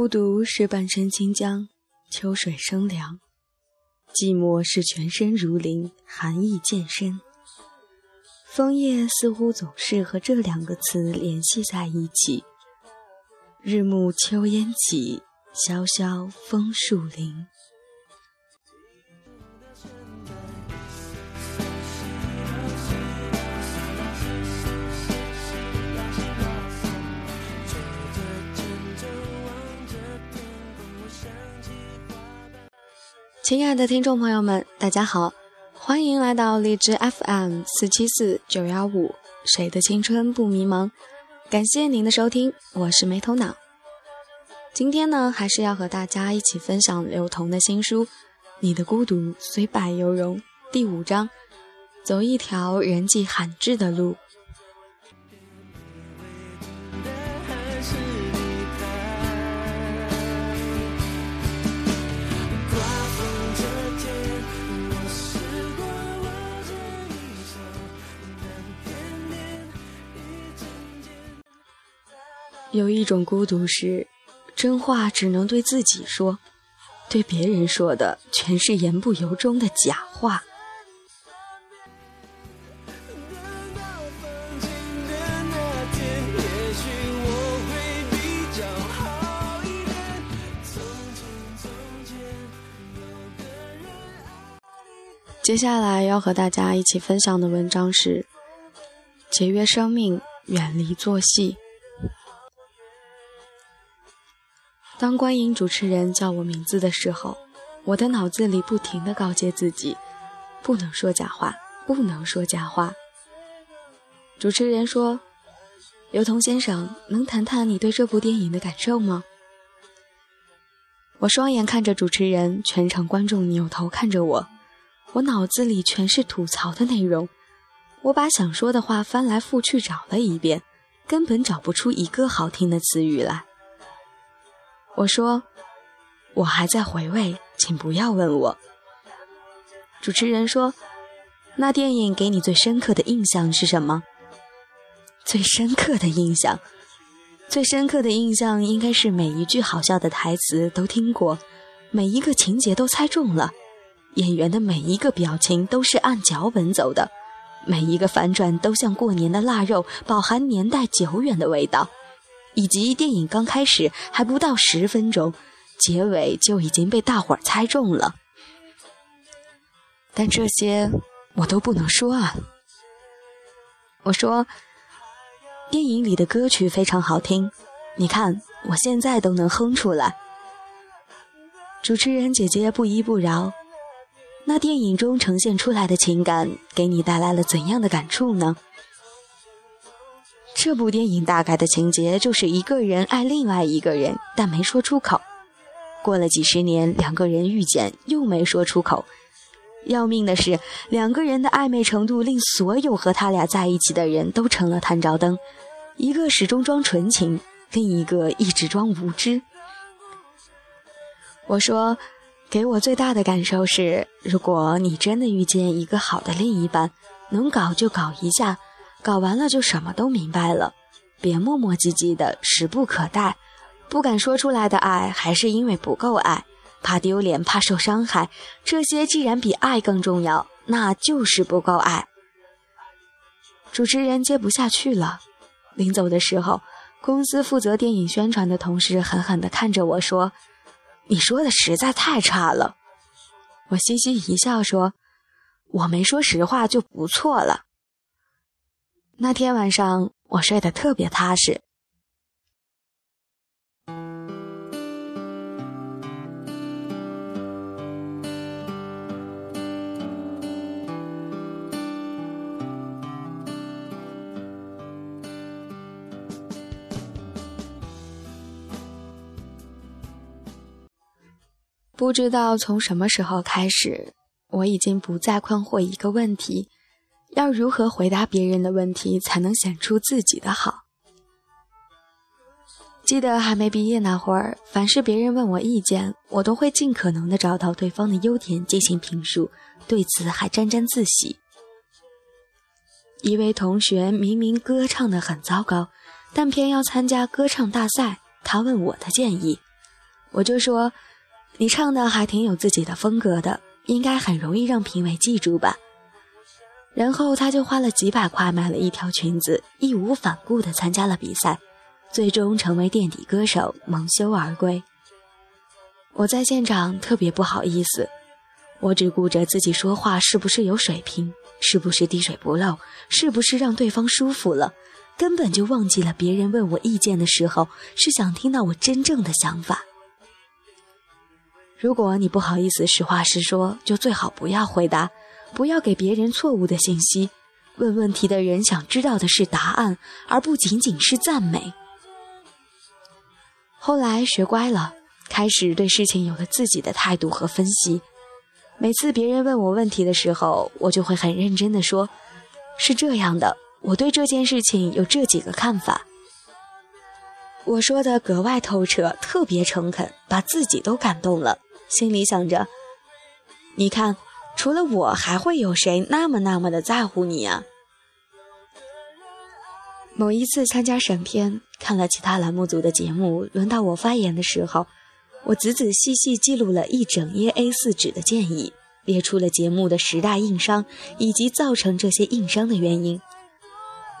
孤独是半生清江，秋水生凉；寂寞是全身如林，寒意渐深。枫叶似乎总是和这两个词联系在一起。日暮秋烟起，萧萧枫树林。亲爱的听众朋友们，大家好，欢迎来到荔枝 FM 四七四九幺五，谁的青春不迷茫？感谢您的收听，我是没头脑。今天呢，还是要和大家一起分享刘同的新书《你的孤独虽败犹荣》第五章，走一条人迹罕至的路。有一种孤独是，真话只能对自己说，对别人说的全是言不由衷的假话。接下来要和大家一起分享的文章是：节约生命，远离作戏。当观影主持人叫我名字的时候，我的脑子里不停地告诫自己，不能说假话，不能说假话。主持人说：“刘同先生，能谈谈你对这部电影的感受吗？”我双眼看着主持人，全场观众扭头看着我，我脑子里全是吐槽的内容。我把想说的话翻来覆去找了一遍，根本找不出一个好听的词语来。我说：“我还在回味，请不要问我。”主持人说：“那电影给你最深刻的印象是什么？”最深刻的印象，最深刻的印象应该是每一句好笑的台词都听过，每一个情节都猜中了，演员的每一个表情都是按脚本走的，每一个反转都像过年的腊肉，饱含年代久远的味道。以及电影刚开始还不到十分钟，结尾就已经被大伙儿猜中了。但这些我都不能说啊！我说，电影里的歌曲非常好听，你看我现在都能哼出来。主持人姐姐不依不饶，那电影中呈现出来的情感给你带来了怎样的感触呢？这部电影大概的情节就是一个人爱另外一个人，但没说出口。过了几十年，两个人遇见，又没说出口。要命的是，两个人的暧昧程度令所有和他俩在一起的人都成了探照灯。一个始终装纯情，另一个一直装无知。我说，给我最大的感受是，如果你真的遇见一个好的另一半，能搞就搞一下。搞完了就什么都明白了，别磨磨唧唧的，时不可待。不敢说出来的爱，还是因为不够爱，怕丢脸，怕受伤害。这些既然比爱更重要，那就是不够爱。主持人接不下去了，临走的时候，公司负责电影宣传的同事狠狠地看着我说：“你说的实在太差了。”我嘻嘻一笑说：“我没说实话就不错了。”那天晚上，我睡得特别踏实。不知道从什么时候开始，我已经不再困惑一个问题。要如何回答别人的问题才能显出自己的好？记得还没毕业那会儿，凡是别人问我意见，我都会尽可能的找到对方的优点进行评述，对此还沾沾自喜。一位同学明明歌唱的很糟糕，但偏要参加歌唱大赛，他问我的建议，我就说：“你唱的还挺有自己的风格的，应该很容易让评委记住吧。”然后他就花了几百块买了一条裙子，义无反顾地参加了比赛，最终成为垫底歌手，蒙羞而归。我在现场特别不好意思，我只顾着自己说话是不是有水平，是不是滴水不漏，是不是让对方舒服了，根本就忘记了别人问我意见的时候是想听到我真正的想法。如果你不好意思实话实说，就最好不要回答。不要给别人错误的信息。问问题的人想知道的是答案，而不仅仅是赞美。后来学乖了，开始对事情有了自己的态度和分析。每次别人问我问题的时候，我就会很认真的说：“是这样的，我对这件事情有这几个看法。”我说的格外透彻，特别诚恳，把自己都感动了。心里想着：“你看。”除了我，还会有谁那么那么的在乎你啊？某一次参加审片，看了其他栏目组的节目，轮到我发言的时候，我仔仔细细记录了一整页 A4 纸的建议，列出了节目的十大硬伤以及造成这些硬伤的原因。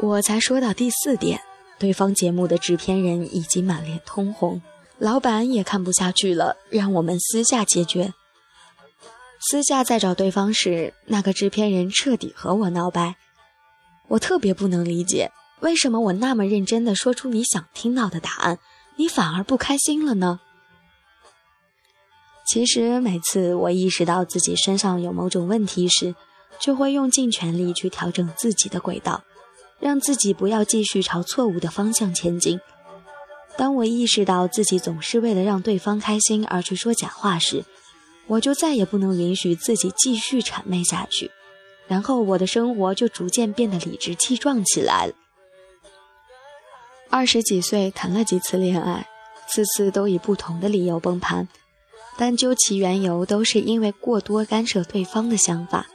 我才说到第四点，对方节目的制片人已经满脸通红，老板也看不下去了，让我们私下解决。私下再找对方时，那个制片人彻底和我闹掰。我特别不能理解，为什么我那么认真地说出你想听到的答案，你反而不开心了呢？其实每次我意识到自己身上有某种问题时，就会用尽全力去调整自己的轨道，让自己不要继续朝错误的方向前进。当我意识到自己总是为了让对方开心而去说假话时，我就再也不能允许自己继续谄媚下去，然后我的生活就逐渐变得理直气壮起来了。二十几岁谈了几次恋爱，次次都以不同的理由崩盘，但究其缘由，都是因为过多干涉对方的想法。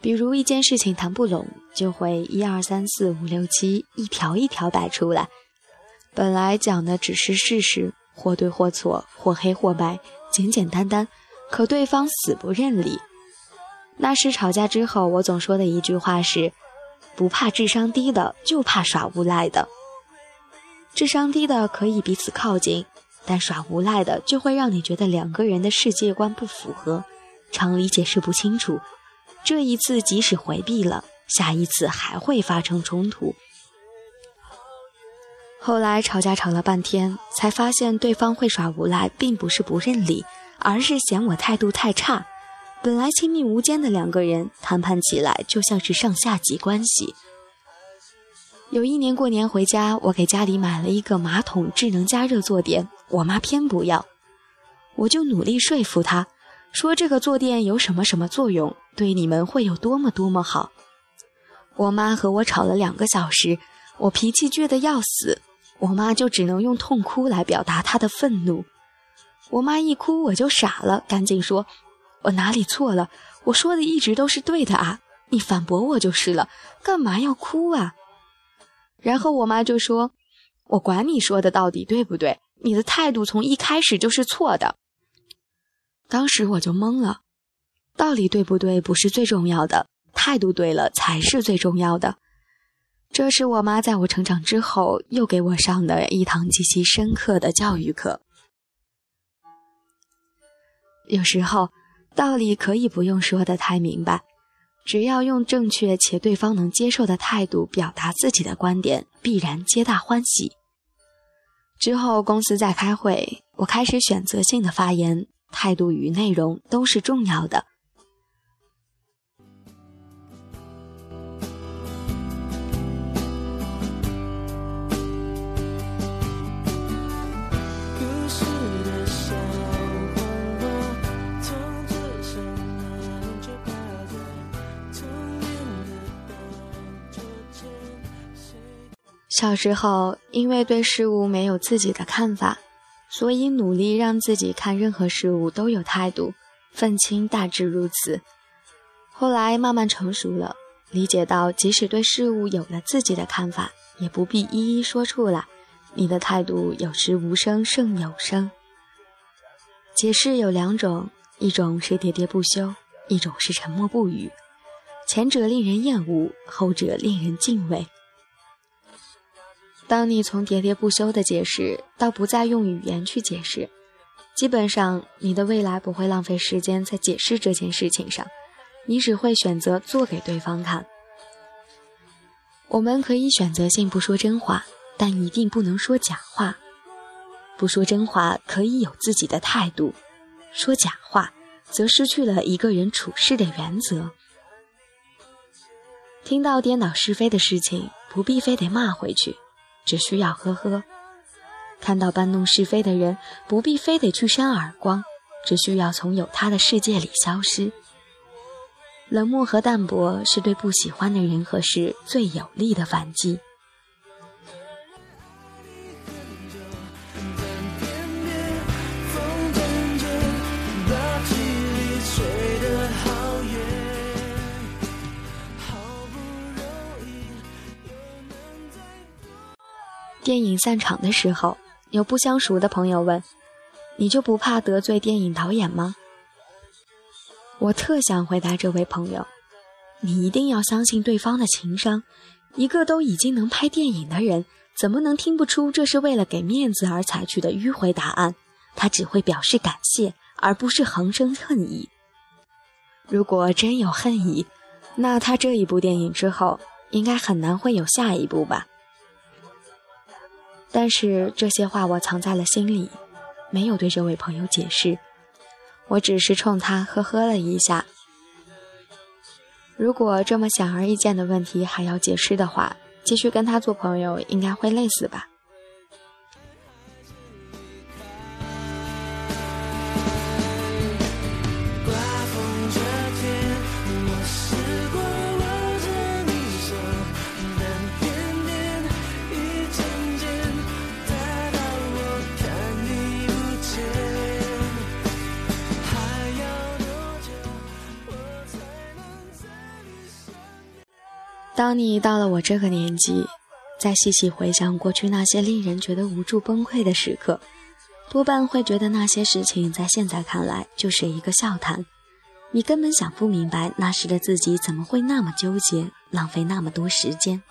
比如一件事情谈不拢，就会一二三四五六七一条一条摆出来，本来讲的只是事实，或对或错，或黑或白，简简单单。可对方死不认理。那时吵架之后，我总说的一句话是：“不怕智商低的，就怕耍无赖的。智商低的可以彼此靠近，但耍无赖的就会让你觉得两个人的世界观不符合，常理解释不清楚。这一次即使回避了，下一次还会发生冲突。”后来吵架吵了半天，才发现对方会耍无赖，并不是不认理。而是嫌我态度太差。本来亲密无间的两个人，谈判起来就像是上下级关系。有一年过年回家，我给家里买了一个马桶智能加热坐垫，我妈偏不要。我就努力说服她，说这个坐垫有什么什么作用，对你们会有多么多么好。我妈和我吵了两个小时，我脾气倔得要死，我妈就只能用痛哭来表达她的愤怒。我妈一哭，我就傻了，赶紧说：“我哪里错了？我说的一直都是对的啊！你反驳我就是了，干嘛要哭啊？”然后我妈就说：“我管你说的到底对不对，你的态度从一开始就是错的。”当时我就懵了，道理对不对不是最重要的，态度对了才是最重要的。这是我妈在我成长之后又给我上的一堂极其深刻的教育课。有时候，道理可以不用说的太明白，只要用正确且对方能接受的态度表达自己的观点，必然皆大欢喜。之后公司在开会，我开始选择性的发言，态度与内容都是重要的。小时候，因为对事物没有自己的看法，所以努力让自己看任何事物都有态度。愤青大致如此。后来慢慢成熟了，理解到即使对事物有了自己的看法，也不必一一说出来。你的态度有时无声胜有声。解释有两种，一种是喋喋不休，一种是沉默不语。前者令人厌恶，后者令人敬畏。当你从喋喋不休的解释到不再用语言去解释，基本上你的未来不会浪费时间在解释这件事情上，你只会选择做给对方看。我们可以选择性不说真话，但一定不能说假话。不说真话可以有自己的态度，说假话则失去了一个人处事的原则。听到颠倒是非的事情，不必非得骂回去，只需要呵呵；看到搬弄是非的人，不必非得去扇耳光，只需要从有他的世界里消失。冷漠和淡泊是对不喜欢的人和事最有力的反击。电影散场的时候，有不相熟的朋友问：“你就不怕得罪电影导演吗？”我特想回答这位朋友：“你一定要相信对方的情商。一个都已经能拍电影的人，怎么能听不出这是为了给面子而采取的迂回答案？他只会表示感谢，而不是横生恨意。如果真有恨意，那他这一部电影之后，应该很难会有下一部吧。但是这些话我藏在了心里，没有对这位朋友解释。”我只是冲他呵呵了一下。如果这么显而易见的问题还要解释的话，继续跟他做朋友应该会累死吧。当你到了我这个年纪，再细细回想过去那些令人觉得无助崩溃的时刻，多半会觉得那些事情在现在看来就是一个笑谈。你根本想不明白那时的自己怎么会那么纠结，浪费那么多时间。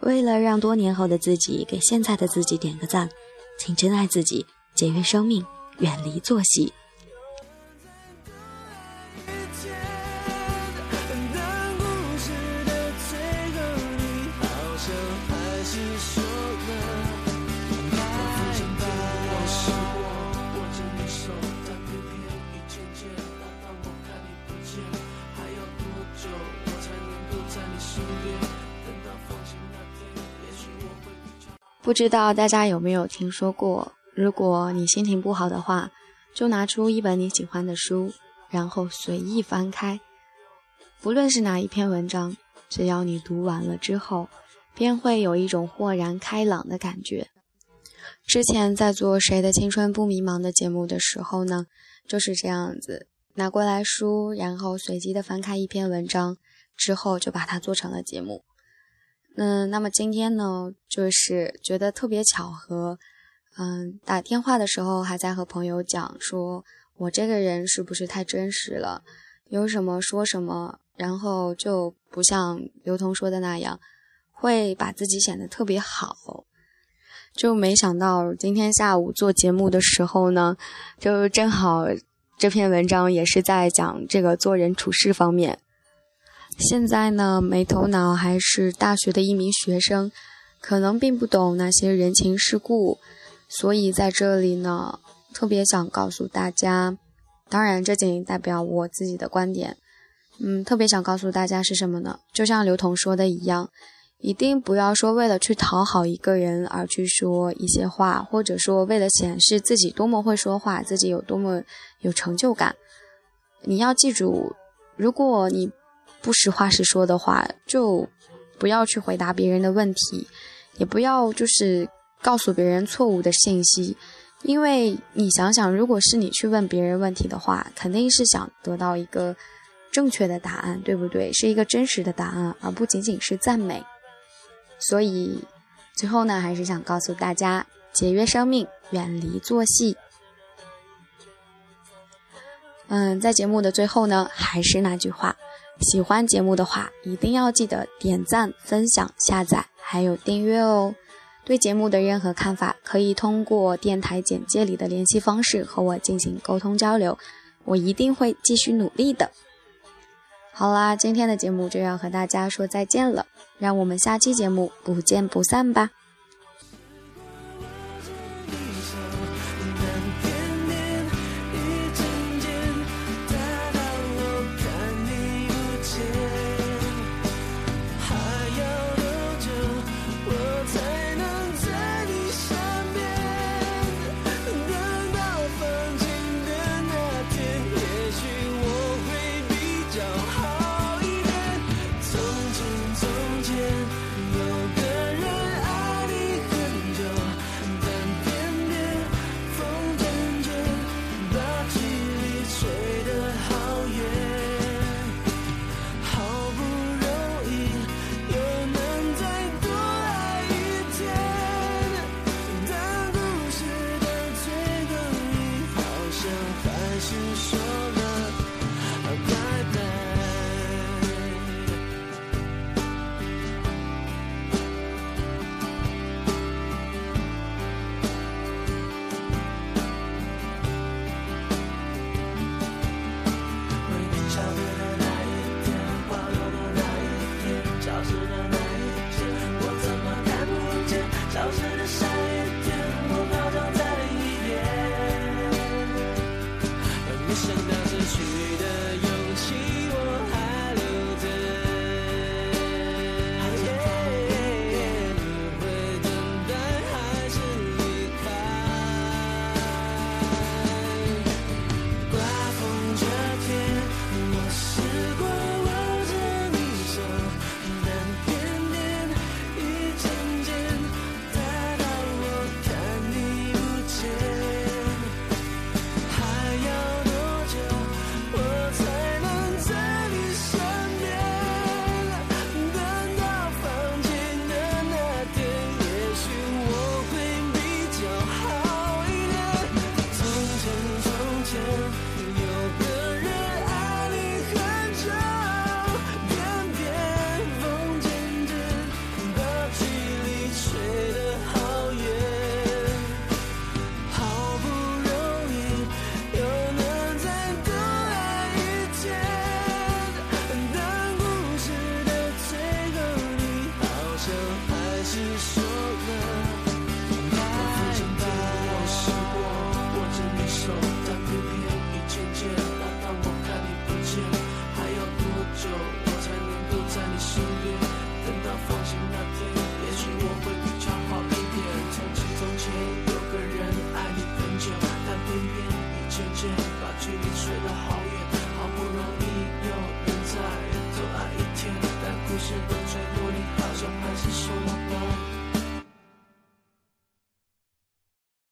为了让多年后的自己给现在的自己点个赞，请珍爱自己，节约生命，远离作息。不知道大家有没有听说过，如果你心情不好的话，就拿出一本你喜欢的书，然后随意翻开，不论是哪一篇文章，只要你读完了之后，便会有一种豁然开朗的感觉。之前在做《谁的青春不迷茫》的节目的时候呢，就是这样子，拿过来书，然后随机的翻开一篇文章，之后就把它做成了节目。嗯，那么今天呢，就是觉得特别巧合，嗯，打电话的时候还在和朋友讲，说我这个人是不是太真实了，有什么说什么，然后就不像刘同说的那样，会把自己显得特别好，就没想到今天下午做节目的时候呢，就正好这篇文章也是在讲这个做人处事方面。现在呢，没头脑还是大学的一名学生，可能并不懂那些人情世故，所以在这里呢，特别想告诉大家，当然这仅代表我自己的观点，嗯，特别想告诉大家是什么呢？就像刘同说的一样，一定不要说为了去讨好一个人而去说一些话，或者说为了显示自己多么会说话，自己有多么有成就感。你要记住，如果你。不实话实说的话，就不要去回答别人的问题，也不要就是告诉别人错误的信息，因为你想想，如果是你去问别人问题的话，肯定是想得到一个正确的答案，对不对？是一个真实的答案，而不仅仅是赞美。所以最后呢，还是想告诉大家：节约生命，远离做戏。嗯，在节目的最后呢，还是那句话，喜欢节目的话，一定要记得点赞、分享、下载，还有订阅哦。对节目的任何看法，可以通过电台简介里的联系方式和我进行沟通交流，我一定会继续努力的。好啦，今天的节目就要和大家说再见了，让我们下期节目不见不散吧。